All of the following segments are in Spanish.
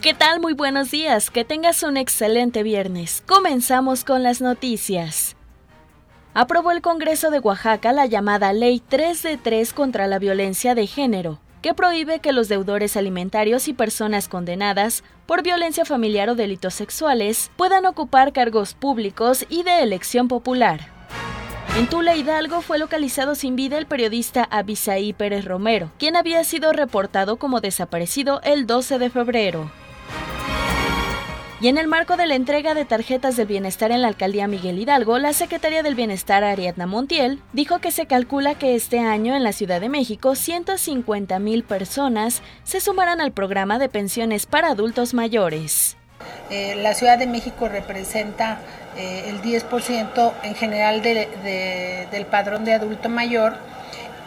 ¿Qué tal? Muy buenos días. Que tengas un excelente viernes. Comenzamos con las noticias. Aprobó el Congreso de Oaxaca la llamada Ley 3 de 3 contra la violencia de género, que prohíbe que los deudores alimentarios y personas condenadas por violencia familiar o delitos sexuales puedan ocupar cargos públicos y de elección popular. En Tula Hidalgo fue localizado sin vida el periodista Abisaí Pérez Romero, quien había sido reportado como desaparecido el 12 de febrero. Y en el marco de la entrega de tarjetas del bienestar en la alcaldía Miguel Hidalgo, la secretaria del Bienestar Ariadna Montiel dijo que se calcula que este año en la Ciudad de México 150 mil personas se sumarán al programa de pensiones para adultos mayores. Eh, la Ciudad de México representa eh, el 10% en general de, de, del padrón de adulto mayor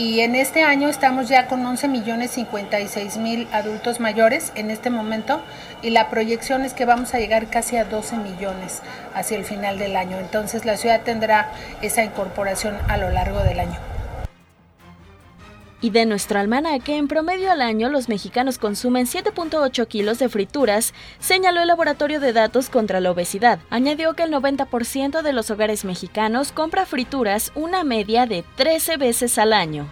y en este año estamos ya con 11 millones 56 mil adultos mayores en este momento y la proyección es que vamos a llegar casi a 12 millones hacia el final del año. Entonces la ciudad tendrá esa incorporación a lo largo del año. Y de nuestro almanaque, en promedio al año los mexicanos consumen 7.8 kilos de frituras, señaló el Laboratorio de Datos contra la Obesidad. Añadió que el 90% de los hogares mexicanos compra frituras una media de 13 veces al año.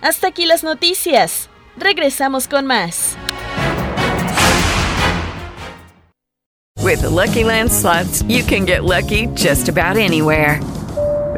Hasta aquí las noticias. Regresamos con más. With the Lucky Land slots, you can get lucky just about anywhere.